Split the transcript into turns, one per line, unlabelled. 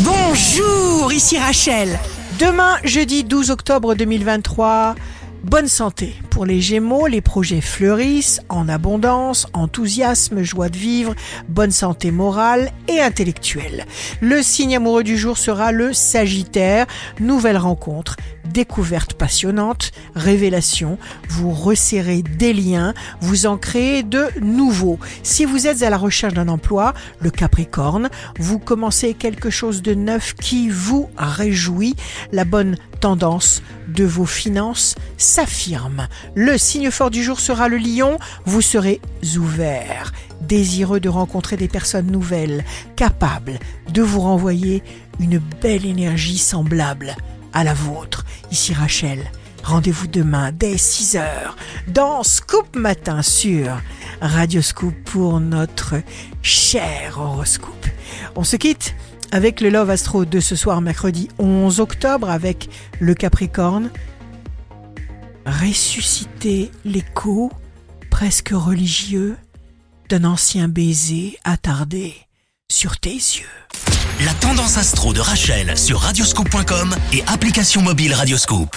Bonjour, ici Rachel. Demain, jeudi 12 octobre 2023, bonne santé. Pour les Gémeaux, les projets fleurissent en abondance, enthousiasme, joie de vivre, bonne santé morale et intellectuelle. Le signe amoureux du jour sera le Sagittaire, nouvelle rencontre, découverte passionnante, révélation, vous resserrez des liens, vous en créez de nouveaux. Si vous êtes à la recherche d'un emploi, le Capricorne, vous commencez quelque chose de neuf qui vous réjouit, la bonne tendance de vos finances s'affirme. Le signe fort du jour sera le lion, vous serez ouvert, désireux de rencontrer des personnes nouvelles, capables de vous renvoyer une belle énergie semblable à la vôtre. Ici Rachel, rendez-vous demain dès 6h dans Scoop Matin sur Radio Scoop pour notre cher horoscope. On se quitte avec le Love Astro de ce soir mercredi 11 octobre avec le Capricorne. Ressusciter l'écho presque religieux d'un ancien baiser attardé sur tes yeux.
La tendance astro de Rachel sur radioscope.com et application mobile Radioscope.